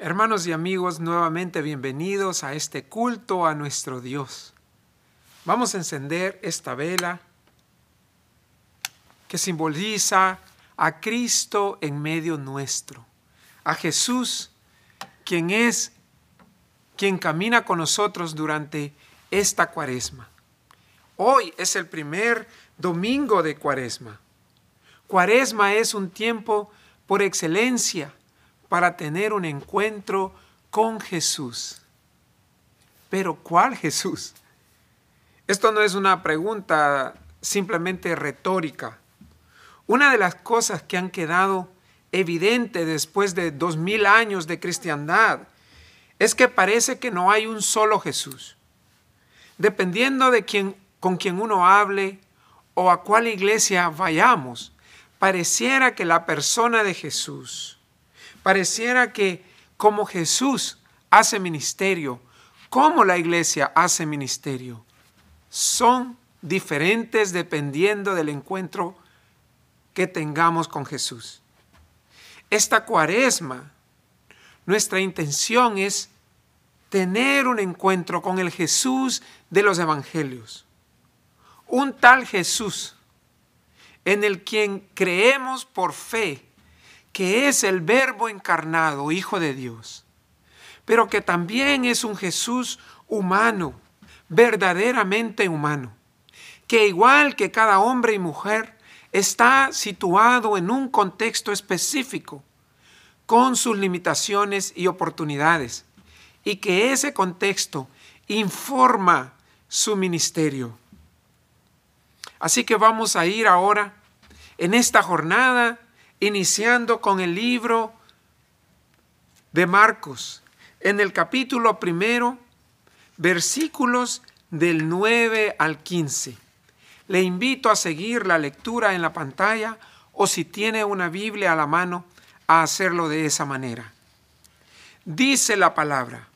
Hermanos y amigos, nuevamente bienvenidos a este culto a nuestro Dios. Vamos a encender esta vela que simboliza a Cristo en medio nuestro, a Jesús, quien es quien camina con nosotros durante esta cuaresma. Hoy es el primer domingo de cuaresma. Cuaresma es un tiempo por excelencia para tener un encuentro con Jesús. Pero ¿cuál Jesús? Esto no es una pregunta simplemente retórica. Una de las cosas que han quedado evidente después de dos mil años de cristiandad es que parece que no hay un solo Jesús. Dependiendo de quién, con quien uno hable o a cuál iglesia vayamos, pareciera que la persona de Jesús Pareciera que como Jesús hace ministerio, como la iglesia hace ministerio, son diferentes dependiendo del encuentro que tengamos con Jesús. Esta cuaresma, nuestra intención es tener un encuentro con el Jesús de los evangelios. Un tal Jesús en el quien creemos por fe que es el verbo encarnado, Hijo de Dios, pero que también es un Jesús humano, verdaderamente humano, que igual que cada hombre y mujer, está situado en un contexto específico, con sus limitaciones y oportunidades, y que ese contexto informa su ministerio. Así que vamos a ir ahora en esta jornada iniciando con el libro de Marcos, en el capítulo primero, versículos del 9 al 15. Le invito a seguir la lectura en la pantalla o si tiene una Biblia a la mano, a hacerlo de esa manera. Dice la palabra.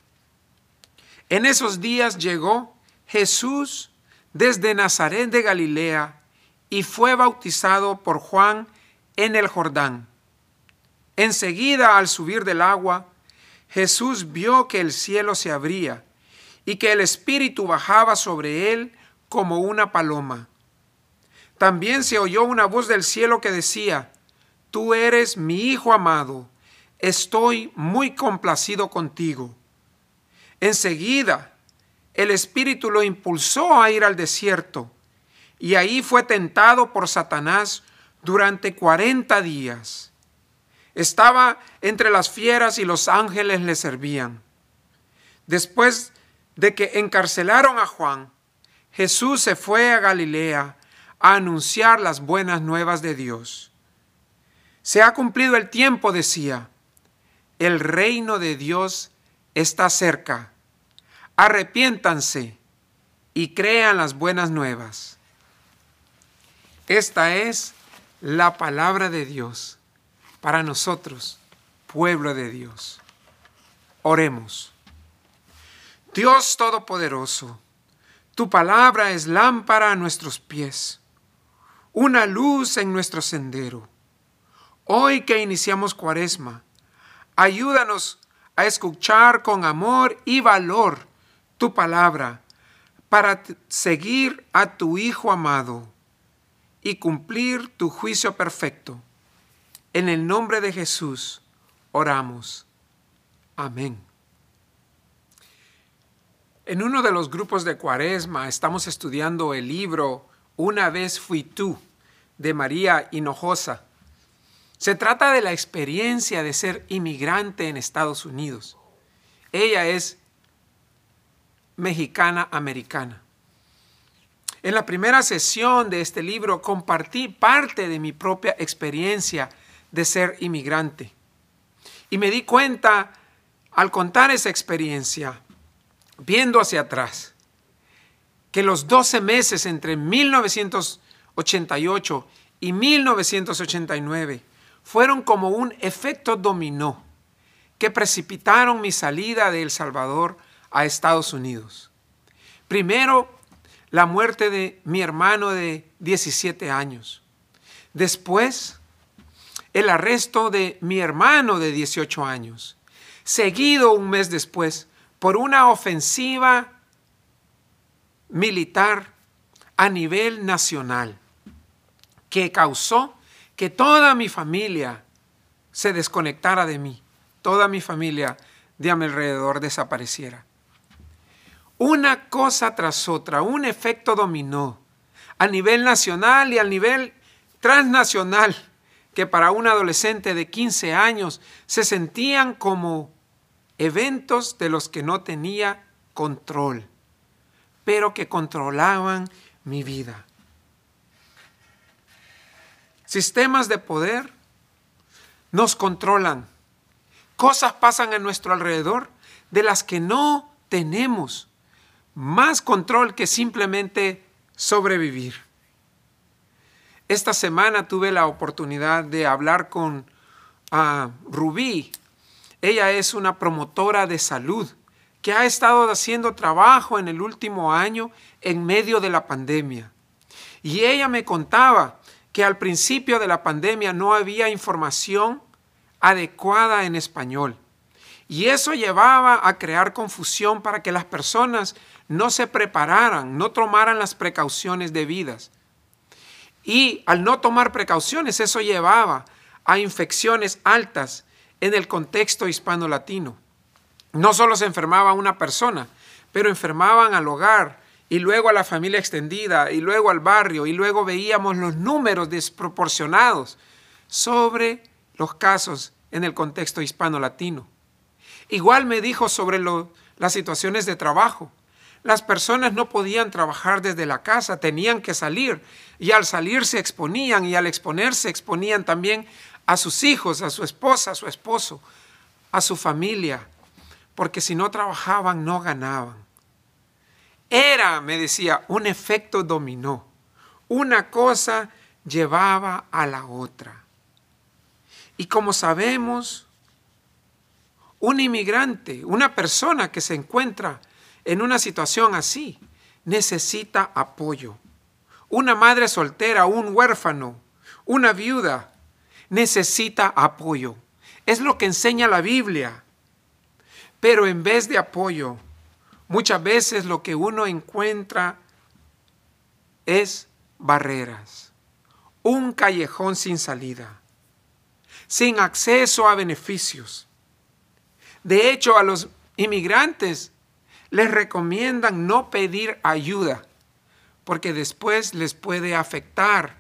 En esos días llegó Jesús desde Nazaret de Galilea y fue bautizado por Juan en el Jordán. Enseguida, al subir del agua, Jesús vio que el cielo se abría y que el Espíritu bajaba sobre él como una paloma. También se oyó una voz del cielo que decía, Tú eres mi Hijo amado, estoy muy complacido contigo. Enseguida, el Espíritu lo impulsó a ir al desierto, y ahí fue tentado por Satanás durante cuarenta días. Estaba entre las fieras y los ángeles le servían. Después de que encarcelaron a Juan, Jesús se fue a Galilea a anunciar las buenas nuevas de Dios. Se ha cumplido el tiempo, decía. El reino de Dios está cerca. Arrepiéntanse y crean las buenas nuevas. Esta es la palabra de Dios para nosotros, pueblo de Dios. Oremos. Dios Todopoderoso, tu palabra es lámpara a nuestros pies, una luz en nuestro sendero. Hoy que iniciamos cuaresma, ayúdanos a escuchar con amor y valor tu palabra para seguir a tu Hijo amado y cumplir tu juicio perfecto. En el nombre de Jesús oramos. Amén. En uno de los grupos de Cuaresma estamos estudiando el libro Una vez fui tú de María Hinojosa. Se trata de la experiencia de ser inmigrante en Estados Unidos. Ella es mexicana americana. En la primera sesión de este libro compartí parte de mi propia experiencia de ser inmigrante. Y me di cuenta al contar esa experiencia, viendo hacia atrás, que los 12 meses entre 1988 y 1989 fueron como un efecto dominó que precipitaron mi salida de El Salvador a Estados Unidos. Primero la muerte de mi hermano de 17 años. Después, el arresto de mi hermano de 18 años. seguido un mes después por una ofensiva militar a nivel nacional que causó que toda mi familia se desconectara de mí, toda mi familia de a mi alrededor desapareciera. Una cosa tras otra, un efecto dominó a nivel nacional y a nivel transnacional, que para un adolescente de 15 años se sentían como eventos de los que no tenía control, pero que controlaban mi vida. Sistemas de poder nos controlan. Cosas pasan a nuestro alrededor de las que no tenemos más control que simplemente sobrevivir. Esta semana tuve la oportunidad de hablar con uh, Rubí. Ella es una promotora de salud que ha estado haciendo trabajo en el último año en medio de la pandemia. Y ella me contaba que al principio de la pandemia no había información adecuada en español. Y eso llevaba a crear confusión para que las personas no se prepararan, no tomaran las precauciones debidas. Y al no tomar precauciones, eso llevaba a infecciones altas en el contexto hispano-latino. No solo se enfermaba una persona, pero enfermaban al hogar y luego a la familia extendida y luego al barrio y luego veíamos los números desproporcionados sobre los casos en el contexto hispano-latino. Igual me dijo sobre las situaciones de trabajo. Las personas no podían trabajar desde la casa, tenían que salir y al salir se exponían y al exponerse exponían también a sus hijos, a su esposa, a su esposo, a su familia, porque si no trabajaban no ganaban. Era, me decía, un efecto dominó. Una cosa llevaba a la otra. Y como sabemos, un inmigrante, una persona que se encuentra en una situación así, necesita apoyo. Una madre soltera, un huérfano, una viuda, necesita apoyo. Es lo que enseña la Biblia. Pero en vez de apoyo, muchas veces lo que uno encuentra es barreras, un callejón sin salida, sin acceso a beneficios. De hecho, a los inmigrantes les recomiendan no pedir ayuda, porque después les puede afectar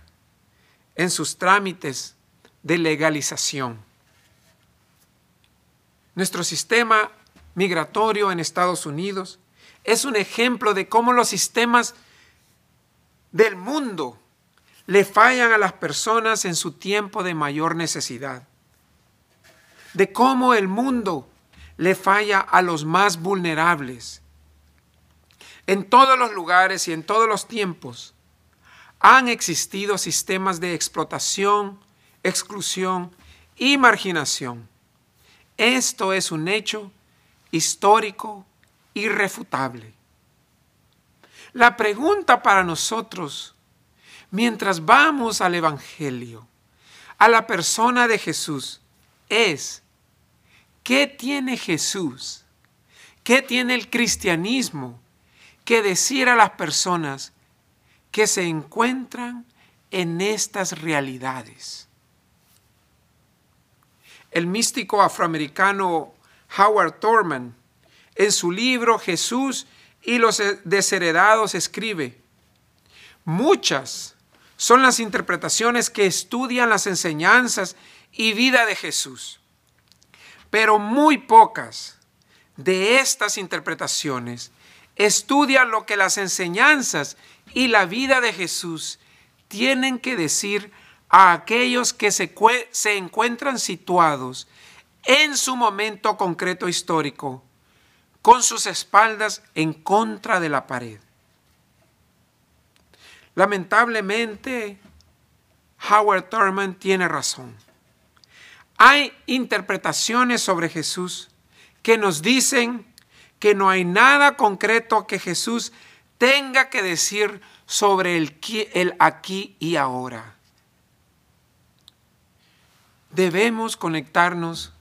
en sus trámites de legalización. Nuestro sistema migratorio en Estados Unidos es un ejemplo de cómo los sistemas del mundo le fallan a las personas en su tiempo de mayor necesidad. De cómo el mundo le falla a los más vulnerables en todos los lugares y en todos los tiempos han existido sistemas de explotación, exclusión y marginación. Esto es un hecho histórico irrefutable. La pregunta para nosotros, mientras vamos al Evangelio, a la persona de Jesús, es, ¿qué tiene Jesús? ¿Qué tiene el cristianismo que decir a las personas que se encuentran en estas realidades. El místico afroamericano Howard Thurman, en su libro Jesús y los desheredados, escribe, muchas son las interpretaciones que estudian las enseñanzas y vida de Jesús, pero muy pocas de estas interpretaciones Estudia lo que las enseñanzas y la vida de Jesús tienen que decir a aquellos que se, se encuentran situados en su momento concreto histórico, con sus espaldas en contra de la pared. Lamentablemente, Howard Thurman tiene razón. Hay interpretaciones sobre Jesús que nos dicen que no hay nada concreto que Jesús tenga que decir sobre el, aquí y ahora. Debemos conectarnos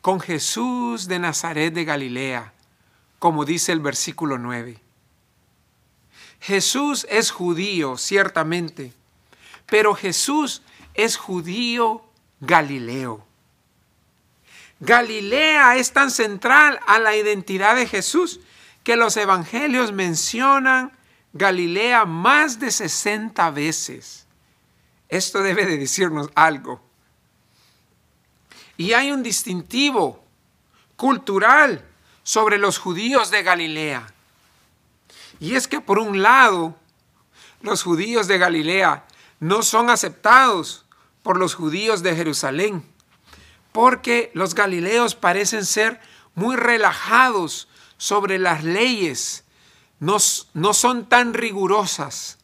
con Jesús de Nazaret de Galilea, como dice el versículo 9. Jesús es judío, ciertamente, pero Jesús es judío galileo. Galilea es tan central a la identidad de Jesús que los evangelios mencionan Galilea más de 60 veces. Esto debe de decirnos algo. Y hay un distintivo cultural sobre los judíos de Galilea. Y es que por un lado, los judíos de Galilea no son aceptados por los judíos de Jerusalén, porque los galileos parecen ser muy relajados sobre las leyes, no, no son tan rigurosas,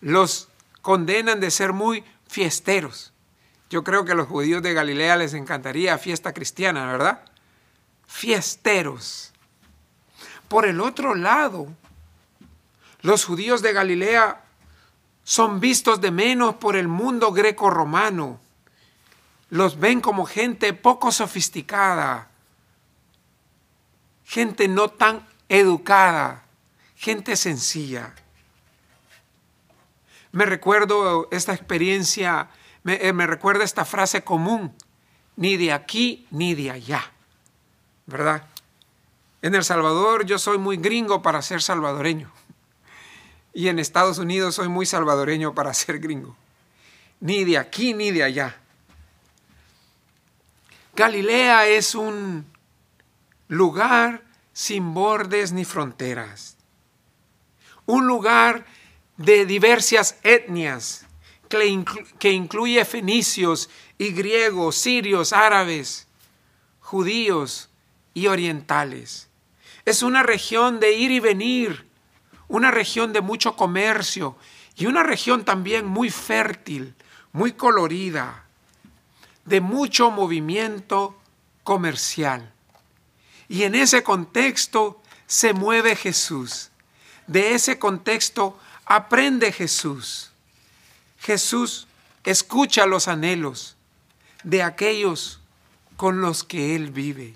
los condenan de ser muy fiesteros. Yo creo que a los judíos de Galilea les encantaría fiesta cristiana, ¿verdad? Fiesteros. Por el otro lado, los judíos de Galilea son vistos de menos por el mundo greco-romano. Los ven como gente poco sofisticada, gente no tan educada, gente sencilla. Me recuerdo esta experiencia, me, eh, me, recuerda esta frase común, ni de aquí ni de allá, ¿verdad? En El Salvador yo soy muy gringo para ser salvadoreño. Y en Estados Unidos soy muy salvadoreño para ser gringo. Ni de aquí ni de allá. Galilea es un lugar sin bordes ni fronteras. Un lugar de diversas etnias que, incluye fenicios y griegos, sirios, árabes, judíos y orientales. Es una región de ir y venir una región de mucho comercio y una región también muy fértil, muy colorida, de mucho movimiento comercial. Y en ese contexto se mueve Jesús. De ese contexto aprende Jesús. Jesús escucha los anhelos de aquellos con los que Él vive.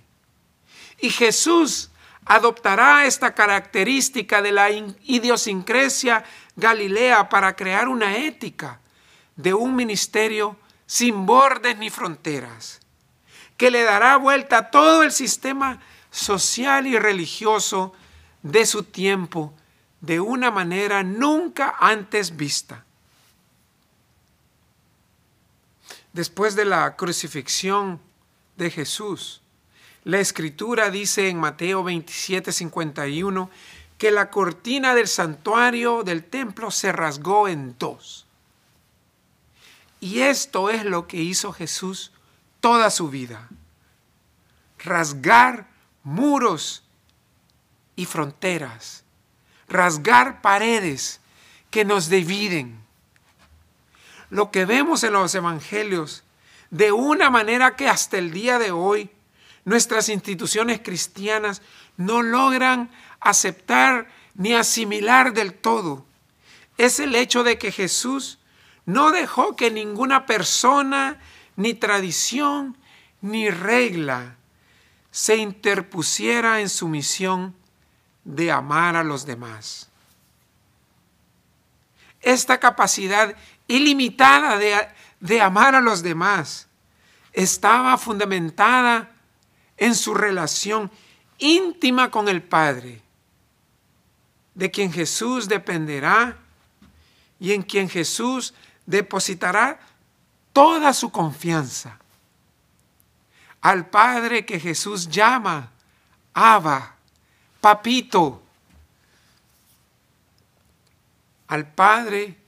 Y Jesús adoptará esta característica de la idiosincresia galilea para crear una ética de un ministerio sin bordes ni fronteras, que le dará vuelta a todo el sistema social y religioso de su tiempo de una manera nunca antes vista. Después de la crucifixión de Jesús, la escritura dice en Mateo 27, 51 que la cortina del santuario del templo se rasgó en dos. Y esto es lo que hizo Jesús toda su vida. Rasgar muros y fronteras. Rasgar paredes que nos dividen. Lo que vemos en los evangelios de una manera que hasta el día de hoy nuestras instituciones cristianas no logran aceptar ni asimilar del todo es el hecho de que Jesús no dejó que ninguna persona, ni tradición, ni regla se interpusiera en su misión de amar a los demás. Esta capacidad ilimitada de, de amar a los demás estaba fundamentada en su relación íntima con el Padre, de quien Jesús dependerá y en quien Jesús depositará toda su confianza. Al Padre que Jesús llama Abba, Papito. Al Padre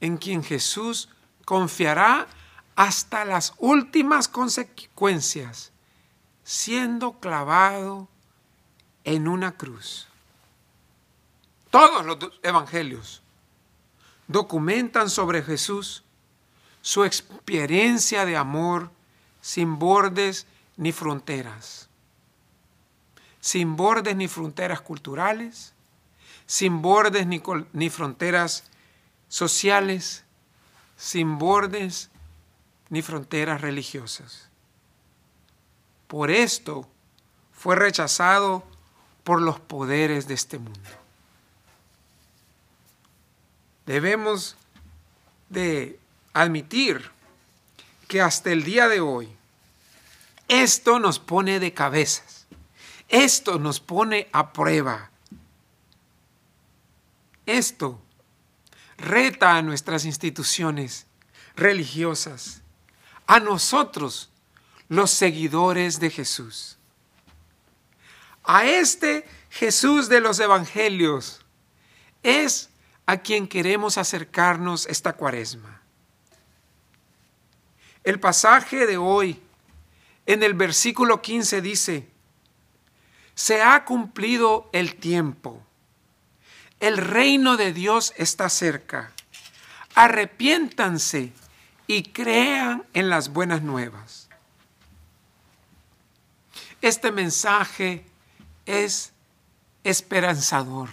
en quien Jesús confiará hasta las últimas consecuencias siendo clavado en una cruz. Todos los evangelios documentan sobre Jesús su experiencia de amor sin bordes ni fronteras. Sin bordes ni fronteras culturales, sin bordes ni, ni fronteras sociales, sin bordes ni fronteras religiosas por esto fue rechazado por los poderes de este mundo. Debemos de admitir que hasta el día de hoy esto nos pone de cabezas. Esto nos pone a prueba. Esto reta a nuestras instituciones religiosas, a nosotros, los seguidores de Jesús. A este Jesús de los Evangelios es a quien queremos acercarnos esta cuaresma. El pasaje de hoy, en el versículo 15, dice, se ha cumplido el tiempo. El reino de Dios está cerca. Arrepiéntanse y crean en las buenas nuevas. Este mensaje es esperanzador.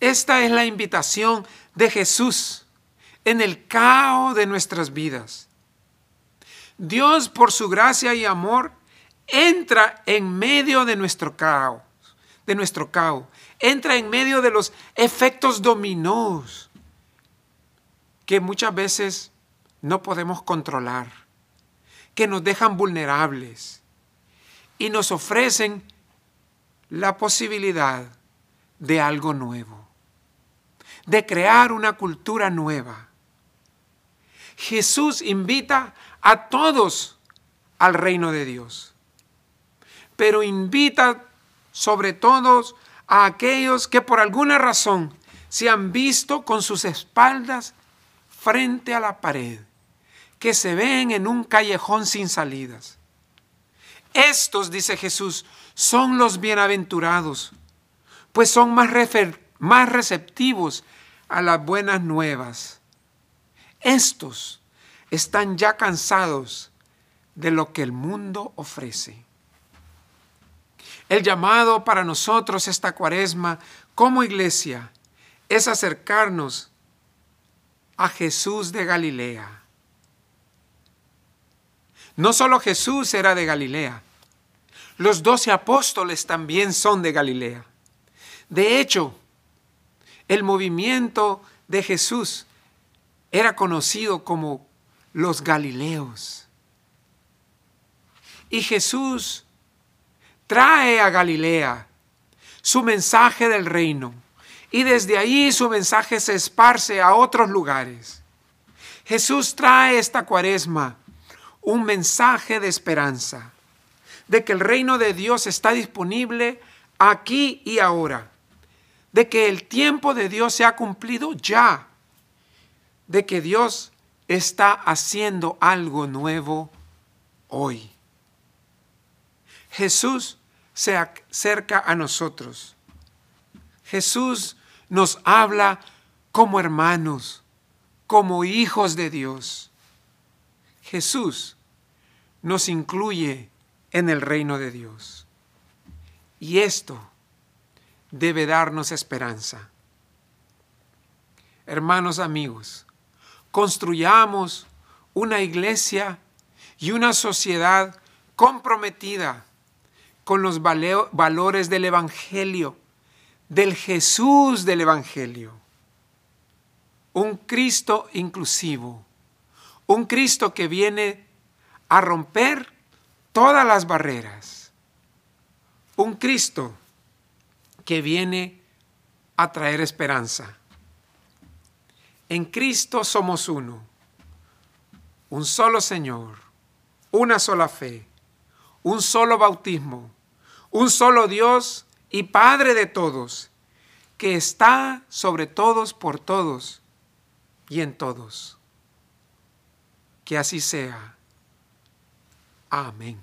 Esta es la invitación de Jesús en el caos de nuestras vidas. Dios, por su gracia y amor, entra en medio de nuestro caos, de nuestro caos, entra en medio de los efectos dominós que muchas veces no podemos controlar, que nos dejan vulnerables y nos ofrecen la posibilidad de algo nuevo, de crear una cultura nueva. Jesús invita a todos al reino de Dios, pero invita sobre todo a aquellos que por alguna razón se han visto con sus espaldas frente a la pared, que se ven en un callejón sin salidas. Estos, dice Jesús, son los bienaventurados, pues son más, más receptivos a las buenas nuevas. Estos están ya cansados de lo que el mundo ofrece. El llamado para nosotros esta cuaresma como iglesia es acercarnos a Jesús de Galilea. No solo Jesús era de Galilea, los doce apóstoles también son de Galilea. De hecho, el movimiento de Jesús era conocido como los Galileos. Y Jesús trae a Galilea su mensaje del reino y desde ahí su mensaje se esparce a otros lugares. Jesús trae esta cuaresma un mensaje de esperanza, de que el reino de Dios está disponible aquí y ahora, de que el tiempo de Dios se ha cumplido ya, de que Dios está haciendo algo nuevo hoy. Jesús se acerca a nosotros. Jesús nos habla como hermanos, como hijos de Dios. Jesús nos incluye en el reino de Dios. Y esto debe darnos esperanza. Hermanos amigos, construyamos una iglesia y una sociedad comprometida con los valores del Evangelio del Jesús del Evangelio. Un Cristo inclusivo. Un Cristo que viene a romper todas las barreras. Un Cristo que viene a traer esperanza. En Cristo somos uno. Un solo Señor. Una sola fe. Un solo bautismo. Un solo Dios y Padre de todos, que está sobre todos, por todos y en todos. Que así sea. Amén.